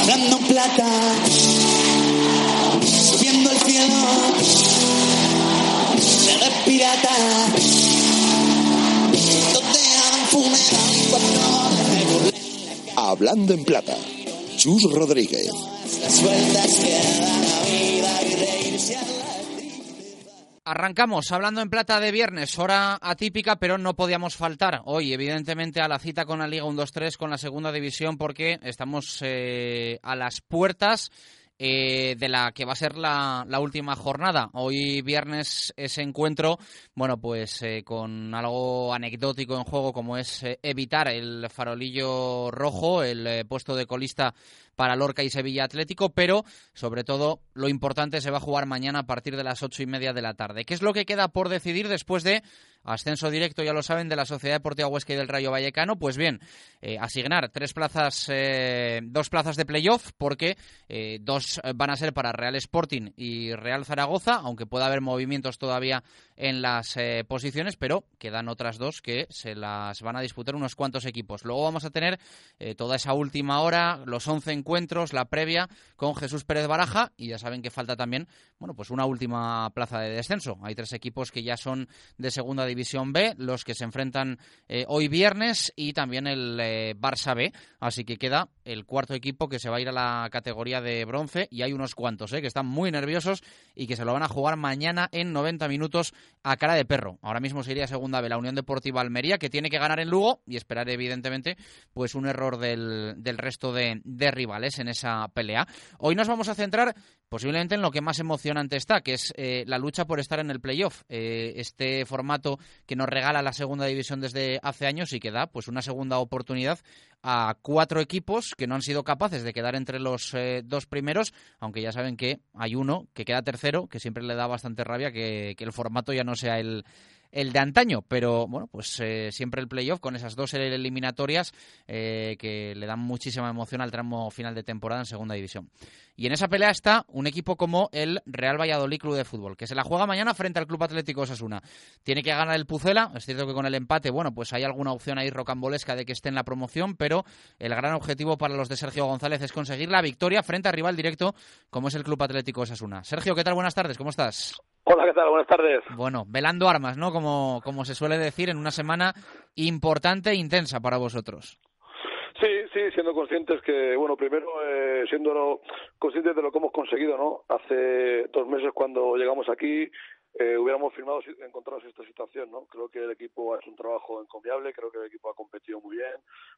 Hablando plata, subiendo el cielo, se pirata, donde han funerado Hablando en plata, Chus Rodríguez. las vueltas que da la vida y reírse a la Arrancamos hablando en plata de viernes, hora atípica, pero no podíamos faltar hoy, evidentemente, a la cita con la Liga 1-2-3, con la segunda división, porque estamos eh, a las puertas eh, de la que va a ser la, última jornada. Hoy viernes ese encuentro, bueno, pues eh, con algo anecdótico en juego como es eh, evitar el farolillo rojo, el eh, puesto de colista para Lorca y Sevilla Atlético, pero sobre todo lo importante se va a jugar mañana a partir de las ocho y media de la tarde. ¿Qué es lo que queda por decidir después de ascenso directo, ya lo saben, de la Sociedad Deportiva Huesca y del Rayo Vallecano? Pues bien, eh, asignar tres plazas, eh, dos plazas de playoff, porque eh, dos van a ser para Real Sporting y Real Zaragoza, aunque pueda haber movimientos todavía en las eh, posiciones, pero quedan otras dos que se las van a disputar unos cuantos equipos. Luego vamos a tener toda esa última hora, los 11 encuentros, la previa con Jesús Pérez Baraja y ya saben que falta también, bueno, pues una última plaza de descenso. Hay tres equipos que ya son de Segunda División B, los que se enfrentan eh, hoy viernes y también el eh, Barça B, así que queda el cuarto equipo que se va a ir a la categoría de bronce y hay unos cuantos eh, que están muy nerviosos y que se lo van a jugar mañana en 90 minutos a cara de perro. Ahora mismo sería segunda B la Unión Deportiva Almería, que tiene que ganar en Lugo y esperar, evidentemente, pues un error del, del resto de, de, rivales en esa pelea. Hoy nos vamos a centrar posiblemente en lo que más emocionante está, que es eh, la lucha por estar en el playoff. Eh, este formato que nos regala la segunda división desde hace años y que da pues una segunda oportunidad a cuatro equipos que no han sido capaces de quedar entre los eh, dos primeros, aunque ya saben que hay uno que queda tercero, que siempre le da bastante rabia que, el formato ya no sea el, el de antaño, pero bueno, pues eh, siempre el playoff con esas dos eliminatorias eh, que le dan muchísima emoción al tramo final de temporada en segunda división. Y en esa pelea está un equipo como el Real Valladolid Club de Fútbol, que se la juega mañana frente al Club Atlético Osasuna. Tiene que ganar el Pucela, es cierto que con el empate, bueno, pues hay alguna opción ahí rocambolesca de que esté en la promoción, pero el gran objetivo para los de Sergio González es conseguir la victoria frente al rival directo como es el Club Atlético Osasuna. Sergio, ¿qué tal? Buenas tardes, ¿cómo estás? Hola, ¿qué tal? Buenas tardes. Bueno, velando armas, ¿no? Como, como se suele decir, en una semana importante e intensa para vosotros. Sí, sí, siendo conscientes que, bueno, primero eh, siendo conscientes de lo que hemos conseguido, ¿no? Hace dos meses cuando llegamos aquí eh, hubiéramos firmado encontrarnos esta situación, ¿no? Creo que el equipo ha hecho un trabajo encomiable, creo que el equipo ha competido muy bien,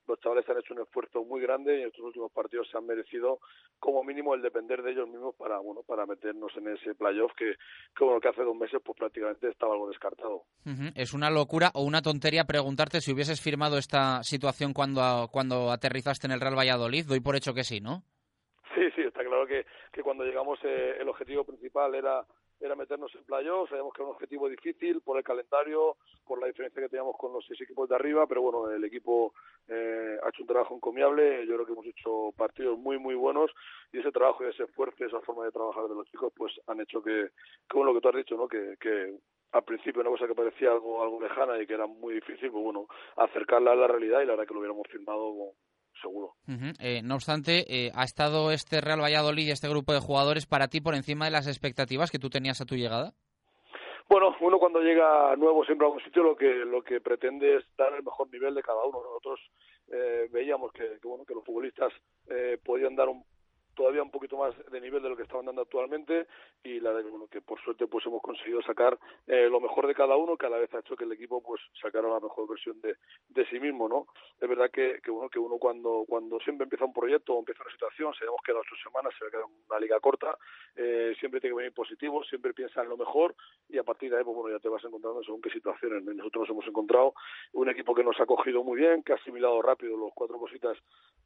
los chavales han hecho un esfuerzo muy grande y en estos últimos partidos se han merecido como mínimo el depender de ellos mismos para, bueno, para meternos en ese playoff que, que bueno, que hace dos meses pues prácticamente estaba algo descartado. Uh -huh. Es una locura o una tontería preguntarte si hubieses firmado esta situación cuando, cuando aterrizaste en el Real Valladolid, doy por hecho que sí, ¿no? Sí, sí, está claro que, que cuando llegamos eh, el objetivo principal era era meternos en playoff, sabíamos que era un objetivo difícil por el calendario, por la diferencia que teníamos con los seis equipos de arriba, pero bueno, el equipo eh, ha hecho un trabajo encomiable, yo creo que hemos hecho partidos muy muy buenos y ese trabajo y ese esfuerzo y esa forma de trabajar de los chicos pues han hecho que, como lo que tú has dicho, ¿no? que, que al principio una cosa que parecía algo algo lejana y que era muy difícil, pues bueno, acercarla a la realidad y la verdad que lo hubiéramos firmado seguro. Uh -huh. eh, no obstante, eh, ¿ha estado este Real Valladolid y este grupo de jugadores para ti por encima de las expectativas que tú tenías a tu llegada? Bueno, uno cuando llega nuevo siempre a un sitio lo que lo que pretende es dar el mejor nivel de cada uno. Nosotros eh, veíamos que, que, bueno que los futbolistas eh, podían dar un todavía un poquito más de nivel de lo que estaban dando actualmente y la que, bueno, que por suerte pues hemos conseguido sacar eh, lo mejor de cada uno que a la vez ha hecho que el equipo pues sacara la mejor versión de, de sí mismo no es verdad que, que bueno que uno cuando cuando siempre empieza un proyecto o empieza una situación sabemos que las ocho semanas se va a quedar una liga corta eh, siempre tiene que venir positivo siempre piensa en lo mejor y a partir de ahí pues bueno ya te vas encontrando según qué situaciones nosotros nos hemos encontrado un equipo que nos ha cogido muy bien que ha asimilado rápido los cuatro cositas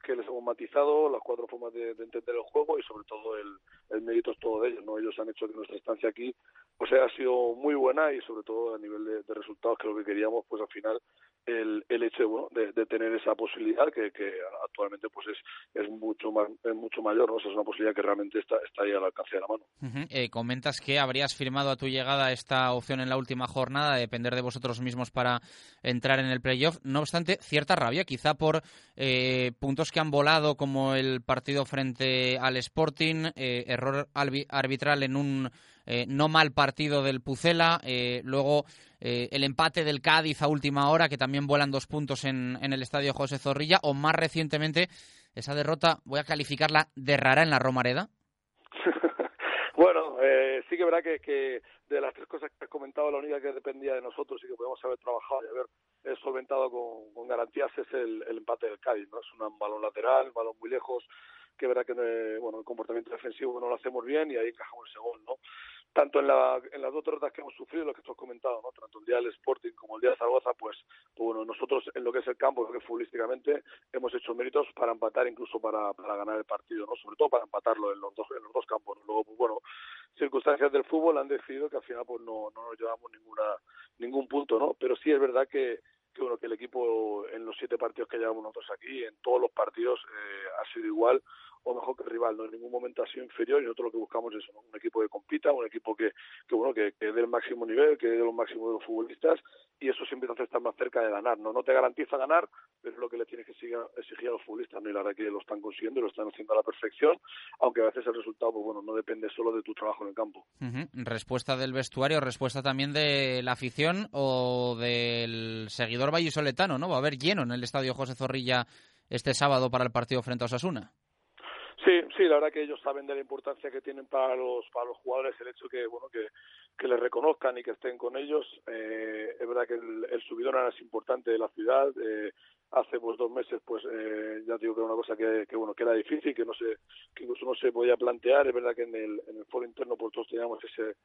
que les hemos matizado las cuatro formas de, de entender el juego y sobre todo el, el mérito es todo de ellos no ellos han hecho que nuestra estancia aquí pues ha sido muy buena y sobre todo a nivel de, de resultados que lo que queríamos pues al final el, el hecho bueno, de, tener esa posibilidad que, que actualmente pues es, es mucho más es mucho mayor ¿no? Es una posibilidad que realmente está, está ahí al alcance de la mano. Eh, comentas que habrías firmado a tu llegada esta opción en la última jornada de depender de vosotros mismos para entrar en el playoff. No obstante cierta rabia quizá por eh, puntos que han volado como el partido frente al Sporting eh, error arbitral en un eh, no mal partido del Pucela, eh, luego eh, el empate del Cádiz a última hora, que también vuelan dos puntos en, en, el estadio José Zorrilla, o más recientemente esa derrota, voy a calificarla de rara en la Romareda. bueno, eh, sí que verá que, que, de las tres cosas que has comentado, la única que dependía de nosotros y que podemos haber trabajado y haber solventado con, garantías es el, el, empate del Cádiz, ¿no? Es un balón lateral, un balón muy lejos, que verá que bueno el comportamiento defensivo no lo hacemos bien y ahí encajamos ese gol, ¿no? Tanto en, la, en las dos derrotas que hemos sufrido, lo que tú has comentado, ¿no? tanto el día del Sporting como el día de Zaragoza, pues, pues bueno, nosotros en lo que es el campo, creo que futbolísticamente hemos hecho méritos para empatar, incluso para, para ganar el partido, ¿no? sobre todo para empatarlo en los dos, en los dos campos. ¿no? Luego, pues bueno, circunstancias del fútbol han decidido que al final pues no, no nos llevamos ninguna, ningún punto, ¿no? pero sí es verdad que, que bueno que el equipo en los siete partidos que llevamos nosotros aquí, en todos los partidos eh, ha sido igual o mejor que el rival, no en ningún momento ha sido inferior y nosotros lo que buscamos es un equipo que compita, un equipo que, que bueno, que, que dé el máximo nivel, que dé lo máximo de los futbolistas y eso siempre te hace estar más cerca de ganar, ¿no? No te garantiza ganar, pero es lo que le tienes que exigir a los futbolistas, ¿no? Y la verdad que lo están consiguiendo, lo están haciendo a la perfección, aunque a veces el resultado, pues bueno, no depende solo de tu trabajo en el campo. Respuesta del vestuario, respuesta también de la afición o del seguidor vallisoletano, ¿no? Va a haber lleno en el estadio José Zorrilla este sábado para el partido frente a Osasuna. Sí, sí, la verdad que ellos saben de la importancia que tienen para los para los jugadores el hecho que bueno que, que les reconozcan y que estén con ellos. Eh, es verdad que el, el subidón es importante de la ciudad. Eh, hace pues dos meses pues eh, ya digo que era una cosa que, bueno que era difícil que no se que incluso no se podía plantear. Es verdad que en el en el foro interno pues todos teníamos ese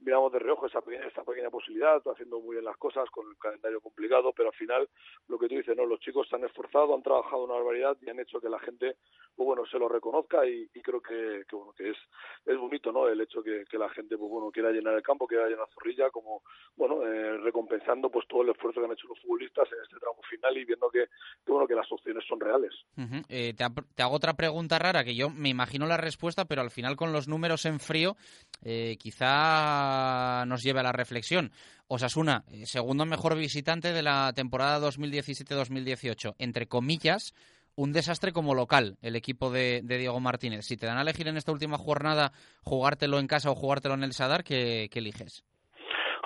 miramos de reojo esa pequeña, esa pequeña posibilidad haciendo muy bien las cosas con el calendario complicado pero al final lo que tú dices no los chicos se han esforzado han trabajado una barbaridad y han hecho que la gente pues bueno se lo reconozca y, creo que, que bueno que es es bonito no el hecho que, que la gente pues bueno quiera llenar el campo quiera llenar Zorrilla como bueno eh, recompensando pues todo el esfuerzo que han hecho los futbolistas en este tramo final y viendo que que, bueno, que las opciones son reales. Uh -huh. eh, te, te, hago otra pregunta rara que yo me imagino la respuesta, pero al final con los números en frío eh, quizá nos lleve a la reflexión. Osasuna, eh, segundo mejor visitante de la temporada 2017-2018, entre comillas, un desastre como local el equipo de, de, Diego Martínez. Si te dan a elegir en esta última jornada jugártelo en casa o jugártelo en el Sadar, ¿qué, qué eliges?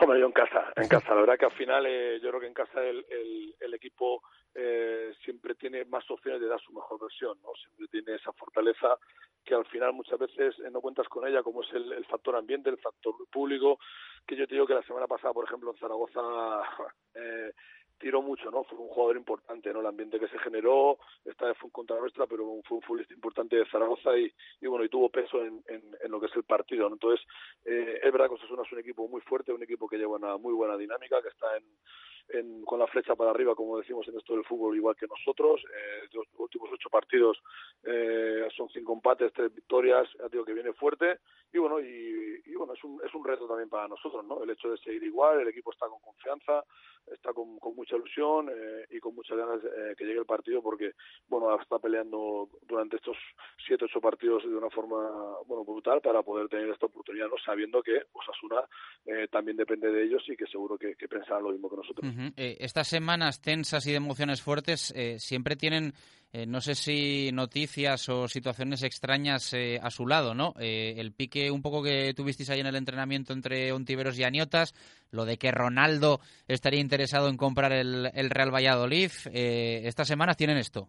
Hombre, yo en casa, en casa. La verdad que al final eh, yo creo que en casa el, el, el equipo eh, siempre tiene más opciones de dar su mejor versión, ¿no? Siempre tiene esa fortaleza que al final muchas veces eh, no cuentas con ella, como es el, el factor ambiente, el factor público, que yo te digo que la semana pasada, por ejemplo, en Zaragoza eh, tiró mucho, ¿no? Fue un jugador importante, ¿no? El ambiente que se generó, esta vez fue en contra nuestra, pero fue un futbolista importante de Zaragoza y, bueno, y tuvo peso en, en, lo que es el partido, ¿no? Entonces, eh, es verdad que Osasuna es un equipo muy fuerte, un equipo que lleva una muy buena dinámica, que está en, con la flecha para arriba, como decimos en esto del fútbol, igual que nosotros. Eh, los últimos ocho partidos eh, son cinco empates, tres victorias, ya digo que viene fuerte. Y bueno, y, y, bueno es, un, es un reto también para nosotros, ¿no? El hecho de seguir igual, el equipo está con confianza, está con, con mucha ilusión eh, y con muchas ganas eh, que llegue el partido porque, bueno, está peleando durante estos siete, ocho partidos de una forma, bueno, brutal para poder tener esta oportunidad, ¿no? Sabiendo que Osasuna eh, también depende de ellos y que seguro que, pensarán lo mismo que nosotros. Eh, estas semanas tensas y de emociones fuertes eh, siempre tienen eh, no sé si noticias o situaciones extrañas eh, a su lado, ¿no? Eh, el pique un poco que tuvisteis ahí en el entrenamiento entre Ontiveros y Aniotas, lo de que Ronaldo estaría interesado en comprar el, Real Valladolid, eh, estas semanas tienen esto.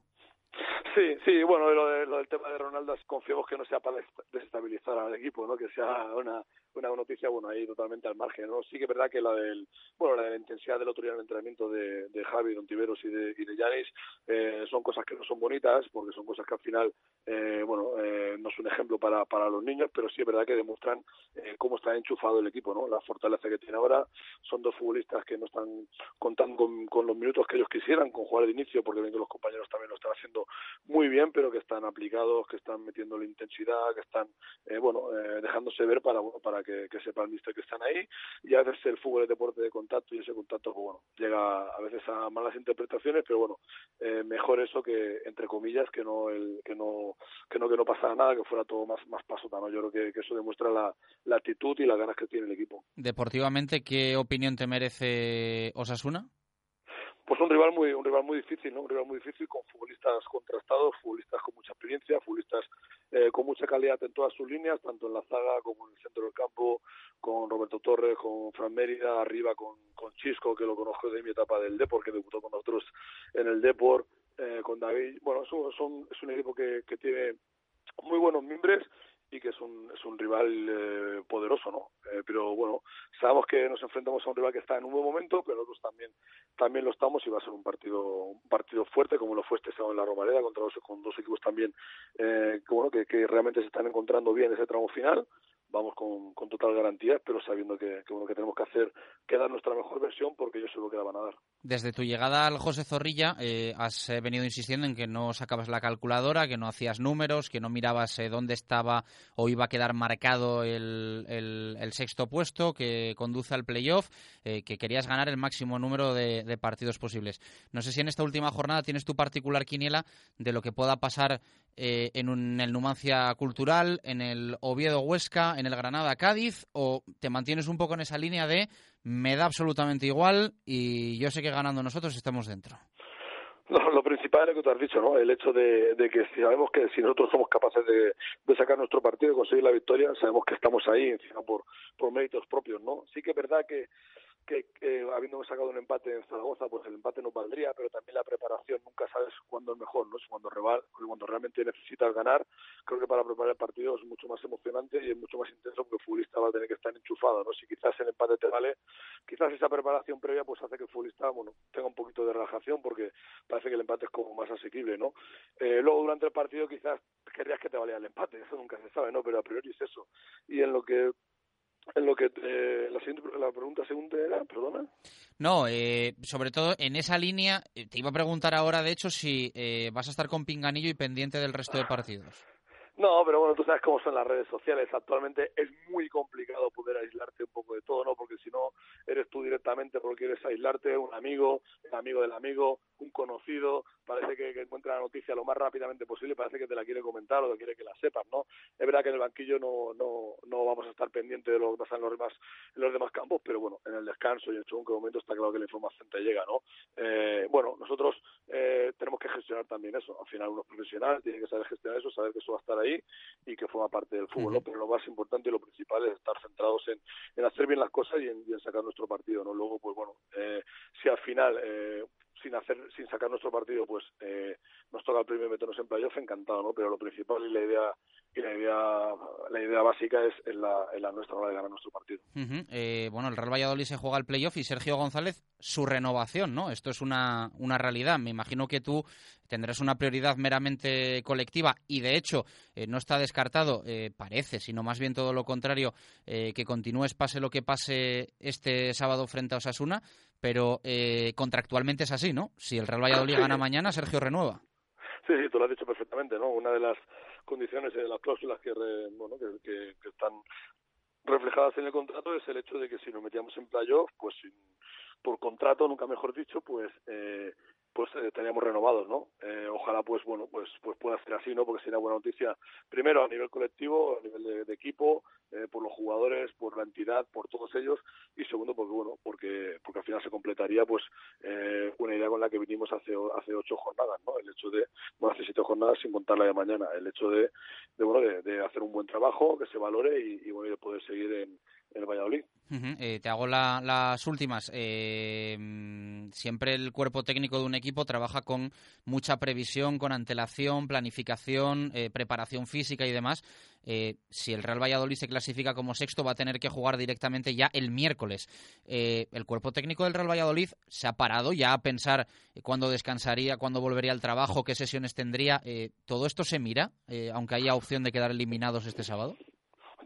Sí, sí, bueno, lo, de- lo del tema de Ronaldo, confiemos que no sea para des- desestabilizar al equipo, ¿no? Que sea una, una noticia, bueno, ahí totalmente al margen, ¿no? Sí que es verdad que la del, bueno, la de la intensidad del otro día en el entrenamiento de, de Javi, Don Tiveros y de, y de Yanis, eh, son cosas que no son bonitas, porque son cosas que al final, eh, bueno, eh, no es un ejemplo para, para los niños, pero sí es verdad que demuestran eh, cómo está enchufado el equipo, ¿no? La fortaleza que tiene ahora, son dos futbolistas que no están contando con, los minutos que ellos quisieran, con jugar de inicio, porque ven que los compañeros también lo están haciendo muy bien, pero que están aplicados, que están metiendo la intensidad, que están, eh, bueno, eh, dejándose ver para, bueno, para que, que sepa el mister que están ahí. Y a veces el fútbol es deporte de contacto y ese contacto, pues bueno, llega a veces a malas interpretaciones, pero bueno, eh, mejor eso que, entre comillas, que no el, que no, que no, que no pasara nada, que fuera todo más, más pasota, ¿no? Yo creo que, que eso demuestra la, la actitud y las ganas que tiene el equipo. Deportivamente, ¿qué opinión te merece Osasuna? pues un rival muy un rival muy difícil no un rival muy difícil con futbolistas contrastados futbolistas con mucha experiencia futbolistas eh, con mucha calidad en todas sus líneas tanto en la zaga como en el centro del campo con Roberto Torres con Fran Mérida arriba con, con Chisco que lo conozco de mi etapa del Depor que debutó con nosotros en el Depor eh, con David. Bueno es un, son, es un equipo que, que tiene muy buenos mimbres y que es un, es un rival eh, poderoso, ¿no? Eh, pero bueno, sabemos que nos enfrentamos a un rival que está en un buen momento, pero nosotros también también lo estamos y va a ser un partido un partido fuerte como lo fue este sábado en la Romareda contra dos, con dos equipos también eh, que, bueno que, que realmente se están encontrando bien ese tramo final vamos con, con total garantía, pero sabiendo que, que, que tenemos que hacer, que dar nuestra mejor versión porque yo sé lo que la van a dar. Desde tu llegada al José Zorrilla eh, has eh, venido insistiendo en que no sacabas la calculadora, que no hacías números, que no mirabas eh, dónde estaba o iba a quedar marcado el, el, sexto puesto que conduce al playoff, eh, que querías ganar el máximo número de, de partidos posibles. No sé si en esta última jornada tienes tu particular quiniela de lo que pueda pasar eh, en, un, en el Numancia Cultural, en el Oviedo Huesca, en el Granada Cádiz, o te mantienes un poco en esa línea de me da absolutamente igual y yo sé que ganando nosotros estamos dentro. Lo principal es lo que tú has dicho, ¿no? El hecho de, de que sabemos que si nosotros somos capaces de, de sacar nuestro partido y conseguir la victoria, sabemos que estamos ahí encima por, por méritos propios, ¿no? Sí que es verdad que que eh, habiendo sacado un empate en Zaragoza, pues el empate no valdría, pero también la preparación nunca sabes cuándo es mejor, ¿no? Cuando, rival, cuando realmente necesitas ganar. Creo que para preparar el partido es mucho más emocionante y es mucho más intenso porque el futbolista va a tener que estar enchufado, ¿no? Si quizás el empate te vale, quizás esa preparación previa pues hace que el futbolista, bueno, tenga un poquito de relajación porque parece que el empate es como más asequible, ¿no? Eh, luego durante el partido quizás querrías que te valiera el empate, eso nunca se sabe, ¿no? Pero a priori es eso. Y en lo que en lo que eh, la, siguiente, la pregunta segunda era, perdona. No, eh, sobre todo en esa línea, eh, te iba a preguntar ahora, de hecho, si eh, vas a estar con Pinganillo y pendiente del resto de partidos. No, pero bueno, tú sabes cómo son las redes sociales. Actualmente es muy complicado poder aislarte un poco de todo, ¿no? Porque si no, eres tú directamente porque quieres aislarte, un amigo, el amigo del amigo, un conocido, parece que, encuentra la noticia lo más rápidamente posible, parece que te la quiere comentar o que quiere que la sepas, ¿no? Es verdad que en el banquillo no, no, no vamos a estar pendientes de lo que pasa en los demás, en los demás campos, pero bueno, en el descanso y en según qué momento está claro que la información te llega, ¿no? Eh, bueno, nosotros eh, tenemos que gestionar también eso. Al final uno es profesional, tiene que saber gestionar eso, saber que eso va a estar ahí y que forma parte del fútbol, ¿no? Pero lo más importante y lo principal es estar centrados en, en hacer bien las cosas y en, y en sacar nuestro partido, ¿no? Luego, pues bueno, eh, si al final eh, sin hacer sin sacar nuestro partido pues eh, nos toca el premio meternos en playoff encantado no pero lo principal y la idea y la idea la idea básica es en la, en la nuestra hora de ganar nuestro partido. Eh, bueno el Real Valladolid se juega el playoff y Sergio González su renovación no esto es una una realidad. Me imagino que tú tendrás una prioridad meramente colectiva y de hecho eh, no está descartado eh, parece sino más bien todo lo contrario eh, que continúes pase lo que pase este sábado frente a Osasuna pero eh, contractualmente es así, ¿no? Si el Real Valladolid sí. gana mañana, Sergio renueva. Sí, sí, tú lo has dicho perfectamente, ¿no? Una de las condiciones de las cláusulas que, re, bueno, que, que, que, están reflejadas en el contrato es el hecho de que si nos metíamos en playoff, pues sin, por contrato, nunca mejor dicho, pues eh, pues eh, teníamos renovados, ¿no? Eh, ojalá, pues bueno, pues pues pueda ser así, ¿no? Porque sería buena noticia, primero a nivel colectivo, a nivel de, de equipo, eh, por los jugadores, por la entidad, por todos ellos, y segundo, porque bueno, porque porque al final se completaría, pues eh, una idea con la que vinimos hace hace ocho jornadas, ¿no? El hecho de, bueno, hace siete jornadas sin contar la de mañana, el hecho de, de bueno, de, de hacer un buen trabajo, que se valore y, bueno, y de poder seguir en el Valladolid. Eh, te hago las últimas. Eh, mm, siempre el cuerpo técnico de un equipo trabaja con mucha previsión, con antelación, planificación, eh, preparación física y demás. si el Real Valladolid se clasifica como sexto, va a tener que jugar directamente ya el miércoles. el cuerpo técnico del Real Valladolid se ha parado ya a pensar cuándo descansaría, cuándo volvería al trabajo, qué sesiones tendría. ¿Todo esto se mira, aunque haya opción de quedar eliminados este sábado?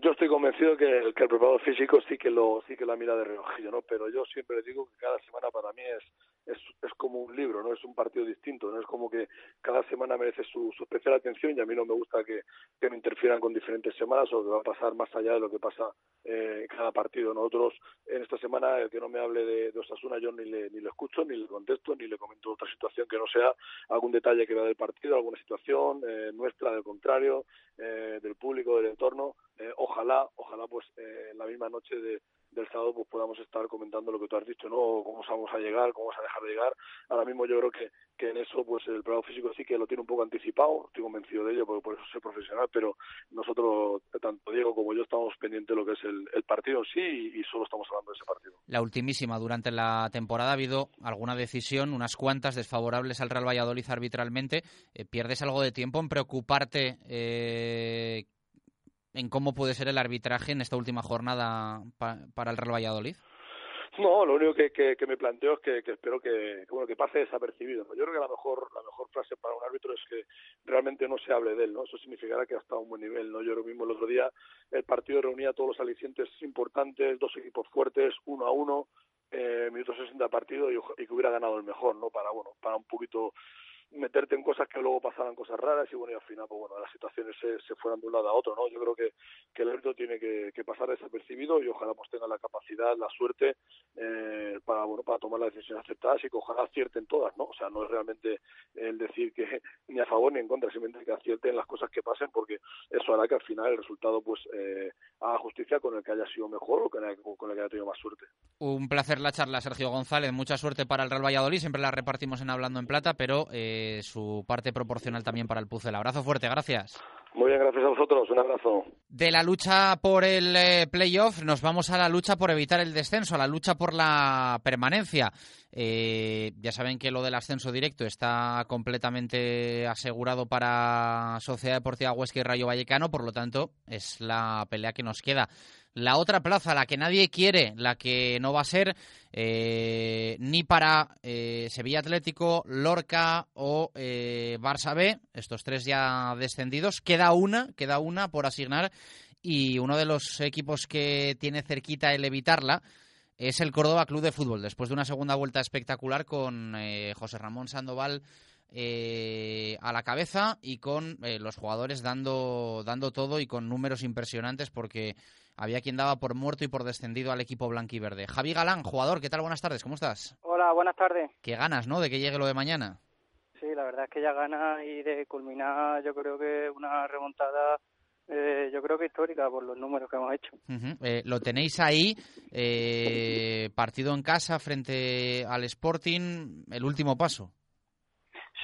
Yo estoy convencido que el, que el preparador físico sí que lo sí que la mira de reojillo, ¿no? Pero yo siempre digo que cada semana para mí es, es, es como un libro, no es un partido distinto, no es como que cada semana merece su, su especial atención y a mí no me gusta que, que me interfieran con diferentes semanas o que va a pasar más allá de lo que pasa eh, cada partido. Nosotros en esta semana el que no me hable de, de Osasuna yo ni le, ni le escucho, ni le contesto, ni le comento otra situación que no sea algún detalle que vea del partido, alguna situación eh, nuestra, del contrario, eh, del público, del entorno. Eh, ojalá, ojalá pues eh, en la misma noche de, del sábado pues podamos estar comentando lo que tú has dicho, ¿no? Cómo vamos a llegar, cómo vamos a dejar de llegar. Ahora mismo yo creo que, que en eso pues el plano físico sí que lo tiene un poco anticipado, estoy convencido de ello, porque por eso soy profesional, pero nosotros, tanto Diego como yo, estamos pendientes de lo que es el, partido sí y, y, solo estamos hablando de ese partido. La ultimísima, durante la temporada ha habido alguna decisión, unas cuantas desfavorables al Real Valladolid arbitralmente. Eh, ¿Pierdes algo de tiempo en preocuparte eh, en cómo puede ser el arbitraje en esta última jornada pa para el Real Valladolid? No, lo único que, que, me planteo es que, espero que, bueno que pase desapercibido. Yo creo que la mejor la mejor frase para un árbitro es que realmente no se hable de él, ¿no? Eso significará que ha estado a un buen nivel, ¿no? Yo lo mismo el otro día el partido reunía todos los alicientes importantes, dos equipos fuertes, uno a uno, eh, minuto 60 partido y, y que hubiera ganado el mejor, ¿no? Para bueno, para un poquito meterte en cosas que luego pasaban cosas raras y bueno y al final pues bueno las situaciones se, se fueran de un lado a otro no yo creo que, que el árbitro tiene que, pasar desapercibido y ojalá pues tenga la capacidad la suerte eh, para bueno para tomar las decisiones aceptadas y que ojalá acierten todas no o sea no es realmente el decir que ni a favor ni en contra simplemente que acierten las cosas que pasen porque eso hará que al final el resultado pues eh, haga justicia con el que haya sido mejor o con el, con el que haya tenido más suerte. Un placer la charla Sergio González. Mucha suerte para el Real Valladolid. Siempre la repartimos en hablando en plata pero eh, su parte proporcional también para el Puzzle. Abrazo fuerte, gracias. Muy bien, gracias a vosotros. Un abrazo. De la lucha por el eh, playoff nos vamos a la lucha por evitar el descenso, a la lucha por la permanencia. Eh, ya saben que lo del ascenso directo está completamente asegurado para Sociedad Deportiva Huesca y Rayo Vallecano, por lo tanto es la pelea que nos queda. La otra plaza, la que nadie quiere, la que no va a ser eh, ni para eh, Sevilla Atlético, Lorca o eh, Barça B, estos tres ya descendidos. Queda una, queda una por asignar y uno de los equipos que tiene cerquita el evitarla es el Córdoba Club de Fútbol, después de una segunda vuelta espectacular con eh, José Ramón Sandoval eh, a la cabeza y con eh, los jugadores dando, dando todo y con números impresionantes porque había quien daba por muerto y por descendido al equipo blanquiverde. Javi Galán, jugador, ¿qué tal? Buenas tardes, ¿cómo estás? Hola, buenas tardes. Qué ganas, ¿no?, de que llegue lo de mañana. Sí, la verdad es que ya gana y de culminar yo creo que una remontada eh, yo creo que histórica por los números que hemos hecho. Uh -huh. eh, lo tenéis ahí, eh, partido en casa frente al Sporting, el último paso.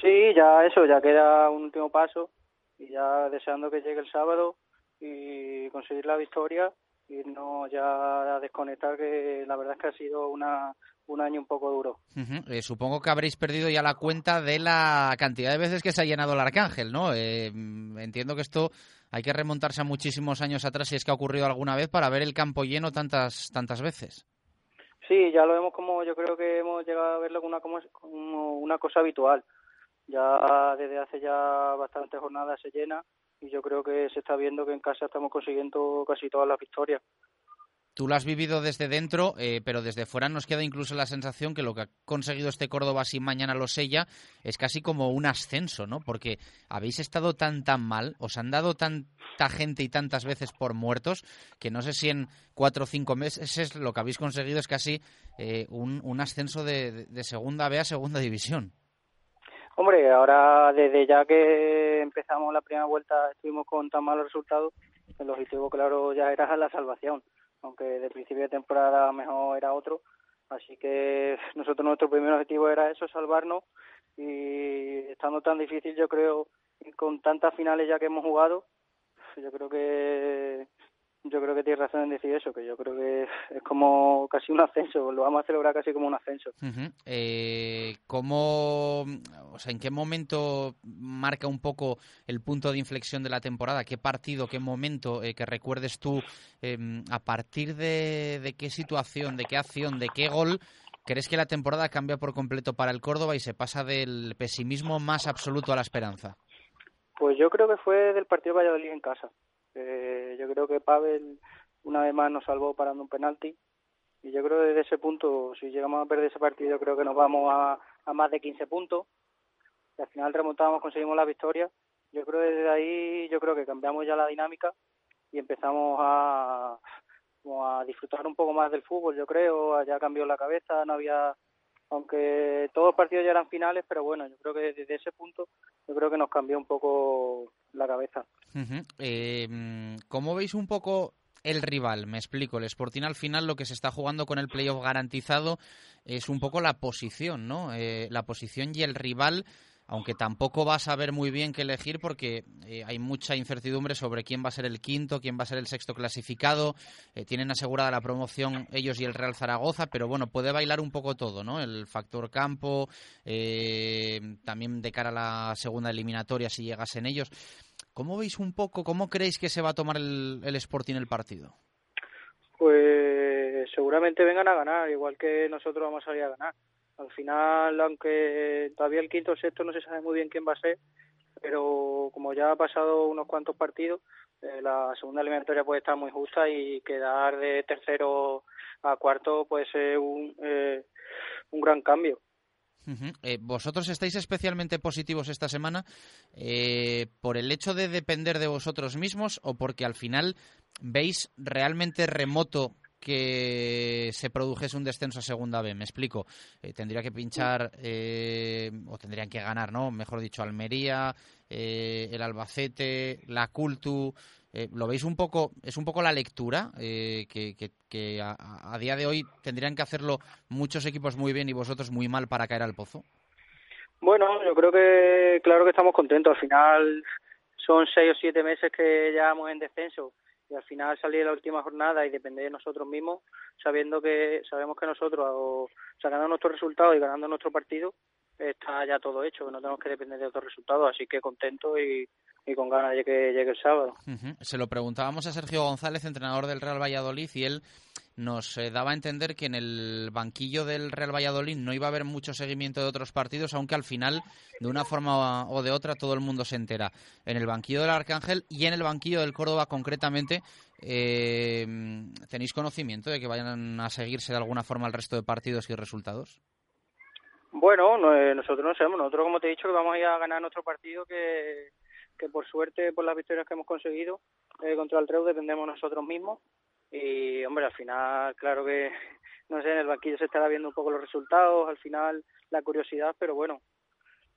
Sí, ya eso, ya queda un último paso y ya deseando que llegue el sábado y conseguir la victoria y no ya a desconectar que la verdad es que ha sido una un año un poco duro. Uh -huh. eh, supongo que habréis perdido ya la cuenta de la cantidad de veces que se ha llenado el Arcángel, ¿no? Eh, entiendo que esto hay que remontarse a muchísimos años atrás si es que ha ocurrido alguna vez para ver el campo lleno tantas tantas veces. Sí, ya lo vemos como yo creo que hemos llegado a verlo como una, como una cosa habitual. Ya desde hace ya bastantes jornadas se llena y yo creo que se está viendo que en casa estamos consiguiendo casi todas las victorias. Tú lo has vivido desde dentro, eh, pero desde fuera nos queda incluso la sensación que lo que ha conseguido este Córdoba si mañana lo sella es casi como un ascenso, ¿no? Porque habéis estado tan tan mal, os han dado tanta gente y tantas veces por muertos que no sé si en cuatro o cinco meses lo que habéis conseguido es casi eh, un, un, ascenso de, de segunda B a segunda división. Hombre, ahora desde ya que empezamos la primera vuelta estuvimos con tan malos resultados, el objetivo claro ya era la salvación aunque de principio de temporada mejor era otro. Así que nosotros nuestro primer objetivo era eso, salvarnos y estando tan difícil yo creo con tantas finales ya que hemos jugado, yo creo que yo creo que tienes razón en decir eso, que yo creo que es como casi un ascenso, lo vamos a celebrar casi como un ascenso. eh, ¿Cómo, o sea, en qué momento marca un poco el punto de inflexión de la temporada? ¿Qué partido, qué momento eh, que recuerdes tú? Em, ¿A partir de, de qué situación, de qué acción, de qué gol crees que la temporada cambia por completo para el Córdoba y se pasa del pesimismo más absoluto a la esperanza? Pues yo creo que fue del partido Valladolid en casa. Eh, yo creo que Pavel una vez más nos salvó parando un penalti. Y yo creo que desde ese punto, si llegamos a perder ese partido, creo que nos vamos a, a más de 15 puntos. Y al final remontamos, conseguimos la victoria. Yo creo que desde ahí, yo creo que cambiamos ya la dinámica y empezamos a, a disfrutar un poco más del fútbol, yo creo, ya cambió la cabeza, no había aunque todos los partidos ya eran finales, pero bueno, yo creo que desde ese punto yo creo que nos cambió un poco la cabeza. eh, ¿Cómo veis un poco el rival? Me explico. El Sporting al final lo que se está jugando con el playoff garantizado es un poco la posición, ¿no? Eh, la posición y el rival aunque tampoco va a saber muy bien qué elegir porque eh, hay mucha incertidumbre sobre quién va a ser el quinto, quién va a ser el sexto clasificado. Eh, tienen asegurada la promoción ellos y el Real Zaragoza, pero bueno, puede bailar un poco todo, ¿no? El factor campo, eh, también de cara a la segunda eliminatoria si llegasen ellos. ¿Cómo veis un poco, cómo creéis que se va a tomar el, el Sporting el partido? Pues seguramente vengan a ganar, igual que nosotros vamos a salir a ganar. Al final, aunque todavía el quinto o sexto no se sabe muy bien quién va a ser, pero como ya ha pasado unos cuantos partidos, eh, la segunda eliminatoria puede estar muy justa y quedar de tercero a cuarto puede ser un, eh, un gran cambio. Eh, vosotros estáis especialmente positivos esta semana eh, por el hecho de depender de vosotros mismos o porque al final veis realmente remoto que se produjese un descenso a segunda B. Me explico. Eh, tendría que pinchar eh, o tendrían que ganar, ¿no? Mejor dicho, Almería, eh, el Albacete, la Cultu. ¿Lo veis un poco? Es un poco la lectura que, que, que a, a, día de hoy tendrían que hacerlo muchos equipos muy bien y vosotros muy mal para caer al pozo. Bueno, yo creo que claro que estamos contentos. Al final son seis o siete meses que llevamos en descenso y al final salir la última jornada y depender de nosotros mismos, sabiendo que sabemos que nosotros, sacando nuestros resultados y ganando nuestro partido, está ya todo hecho, que no tenemos que depender de otros resultados, así que contento y, con ganas de que llegue el sábado. Se lo preguntábamos a Sergio González, entrenador del Real Valladolid, y él nos eh, daba a entender que en el banquillo del Real Valladolid no iba a haber mucho seguimiento de otros partidos, aunque al final, de una forma o de otra, todo el mundo se entera. En el banquillo del Arcángel y en el banquillo del Córdoba, concretamente, eh, ¿tenéis conocimiento de que vayan a seguirse de alguna forma el resto de partidos y resultados? Bueno, no, eh, nosotros no sabemos. Nosotros, como te he dicho, que vamos a ir a ganar nuestro partido, que, que por suerte, por las victorias que hemos conseguido eh, contra el Treu, dependemos nosotros mismos. Y, hombre, al final, claro que, no sé, en el banquillo se estará viendo un poco los resultados, al final la curiosidad, pero bueno,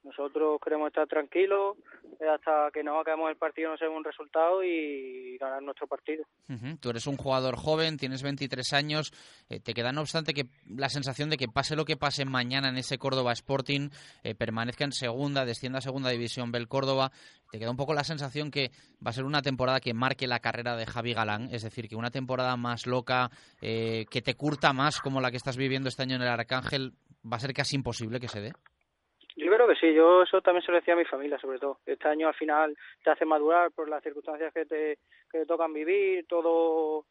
nosotros queremos estar tranquilos eh, hasta que no acabemos el partido, no sabemos un resultado y ganar nuestro partido. Uh. Tú eres un jugador joven, tienes 23 años. Eh, ¿Te queda, no obstante, que la sensación de que pase lo que pase mañana en ese Córdoba Sporting, eh, permanezca en segunda, descienda a segunda división Bel Córdoba? ¿Te queda un poco la sensación que va a ser una temporada que marque la carrera de Javi Galán? Es decir, que una temporada más loca, eh, que te curta más como la que estás viviendo este año en el Arcángel, va a ser casi imposible que se dé. Yo creo que sí, yo eso también se lo decía a mi familia, sobre todo. Este año al final te hace madurar por las circunstancias que te, que te tocan vivir, todo,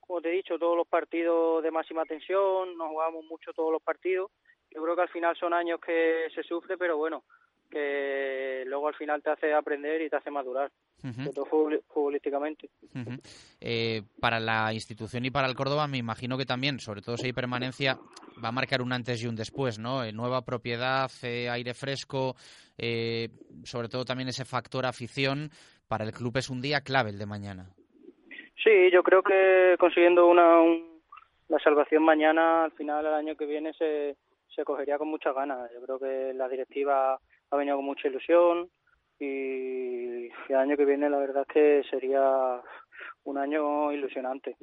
como te he dicho, todos los partidos de máxima tensión, nos jugamos mucho todos los partidos. Yo creo que al final son años que se sufre, pero bueno, que luego al final te hace aprender y te hace madurar, uh -huh. todo futbolísticamente. Uh -huh. eh, para la institución y para el Córdoba me imagino que también, sobre todo si hay permanencia, va a marcar un antes y un después, ¿no? Eh, nueva propiedad, eh, aire fresco, eh, sobre todo también ese factor afición, para el club es un día clave el de mañana. Sí, yo creo que consiguiendo una un, la salvación mañana, al final el año que viene se, se cogería con muchas ganas. Yo creo que la directiva ha venido con mucha ilusión y el año que viene la verdad es que sería un año ilusionante.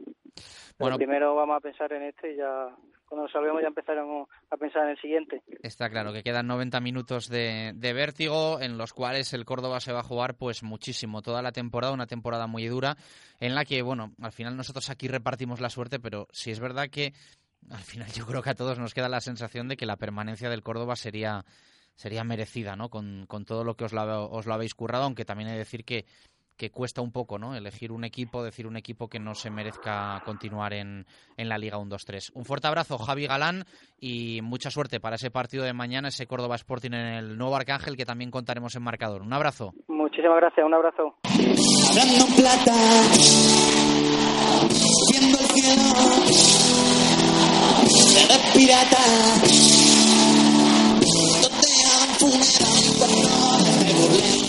Bueno, primero vamos a pensar en este y ya cuando nos salvemos ya empezaremos a pensar en el siguiente. Está claro que quedan 90 minutos de, de, vértigo en los cuales el Córdoba se va a jugar pues muchísimo toda la temporada, una temporada muy dura en la que, bueno, al final nosotros aquí repartimos la suerte, pero si es verdad que al final yo creo que a todos nos queda la sensación de que la permanencia del Córdoba sería sería merecida, ¿no? Con, con todo lo que os lo, os lo habéis currado, aunque también he de decir que que cuesta un poco, ¿no? Elegir un equipo, decir un equipo que no se merezca continuar en, en la Liga 1-2-3. Un fuerte abrazo, Javi Galán, y mucha suerte para ese partido de mañana, ese Córdoba Sporting en el nuevo Arcángel, que también contaremos en marcador. Un abrazo. Muchísimas gracias, un abrazo. Hablando plata, viendo el cielo, eres pirata,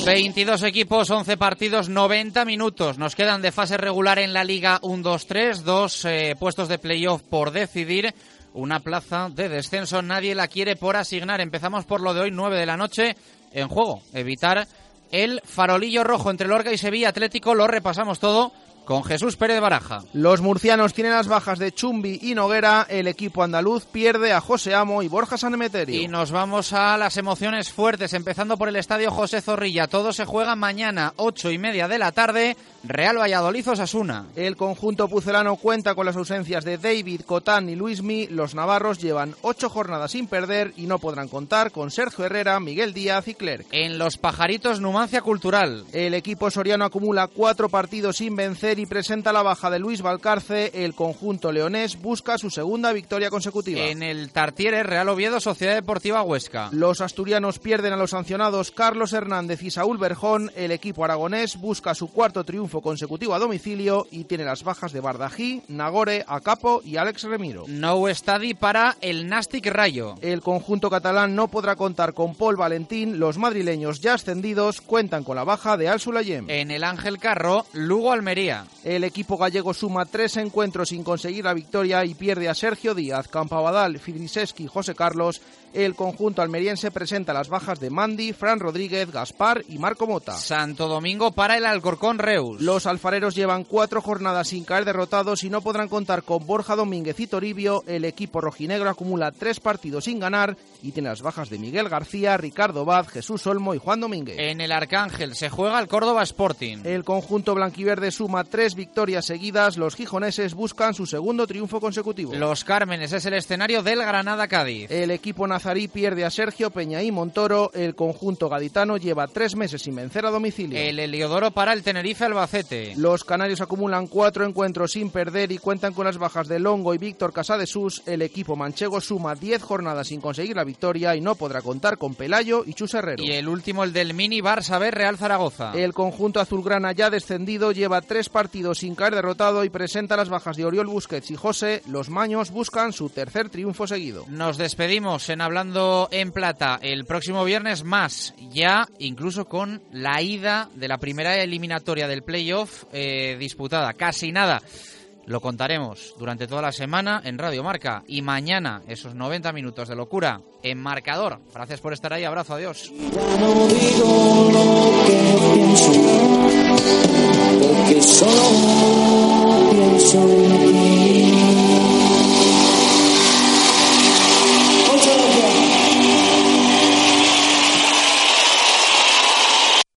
22 equipos, 11 partidos, 90 minutos. Nos quedan de fase regular en la Liga 1-2-3, dos eh, puestos de playoff por decidir. Una plaza de descenso, nadie la quiere por asignar. Empezamos por lo de hoy, 9 de la noche, en juego. Evitar el farolillo rojo entre Lorca y Sevilla Atlético. Lo repasamos todo con Jesús Pérez Baraja. Los murcianos tienen las bajas de Chumbi y Noguera. El equipo andaluz pierde a José Amo y Borja Sanemeterio. Y nos vamos a las emociones fuertes, empezando por el estadio José Zorrilla. Todo se juega mañana, ocho y media de la tarde. Real Valladolid Osasuna. El conjunto pucelano cuenta con las ausencias de David, Cotán y Luismi. Los navarros llevan ocho jornadas sin perder y no podrán contar con Sergio Herrera, Miguel Díaz y Clerc. En los pajaritos Numancia Cultural. El equipo soriano acumula cuatro partidos sin vencer y presenta la baja de Luis Valcarce. El conjunto leonés busca su segunda victoria consecutiva. En el Tartiere Real Oviedo Sociedad Deportiva Huesca. Los asturianos pierden a los sancionados Carlos Hernández y Saúl Berjón. El equipo aragonés busca su cuarto triunfo consecutivo a domicilio y tiene las bajas de Bardají, Nagore, Acapo y Alex Remiro. No estadi para el Nastic Rayo. El conjunto catalán no podrá contar con Paul Valentín. Los madrileños ya ascendidos cuentan con la baja de Al Sulayem. En el Ángel Carro, Lugo Almería. El equipo gallego suma tres encuentros sin conseguir la victoria y pierde a Sergio Díaz, Campabadal, Fidriseski José Carlos. El conjunto almeriense presenta las bajas de Mandi, Fran Rodríguez, Gaspar y Marco Mota. Santo Domingo para el Alcorcón Reus. Los alfareros llevan cuatro jornadas sin caer derrotados y no podrán contar con Borja Domínguez y Toribio. El equipo rojinegro acumula tres partidos sin ganar y tiene las bajas de Miguel García, Ricardo Baz, Jesús Olmo y Juan Domínguez. En el Arcángel se juega el Córdoba Sporting. El conjunto blanquiverde suma tres victorias seguidas. Los gijoneses buscan su segundo triunfo consecutivo. Los Cármenes es el escenario del Granada Cádiz. El equipo nazarí pierde a Sergio Peña y Montoro. El conjunto gaditano lleva tres meses sin vencer a domicilio. El Heliodoro para el Tenerife Albacete. Los canarios acumulan cuatro encuentros sin perder y cuentan con las bajas de Longo y Víctor Casadesús. El equipo manchego suma 10 jornadas sin conseguir la victoria y no podrá contar con Pelayo y Chus Herrero. Y el último, el del Mini Barça B Real Zaragoza. El conjunto azulgrana ya descendido lleva tres partidos sin caer derrotado y presenta las bajas de Oriol Busquets y José. Los maños buscan su tercer triunfo seguido. Nos despedimos en hablando en plata. El próximo viernes más, ya incluso con la ida de la primera eliminatoria del playoff eh, disputada. Casi nada. Lo contaremos durante toda la semana en Radio Marca y mañana esos 90 minutos de locura en Marcador. Gracias por estar ahí, abrazo, adiós.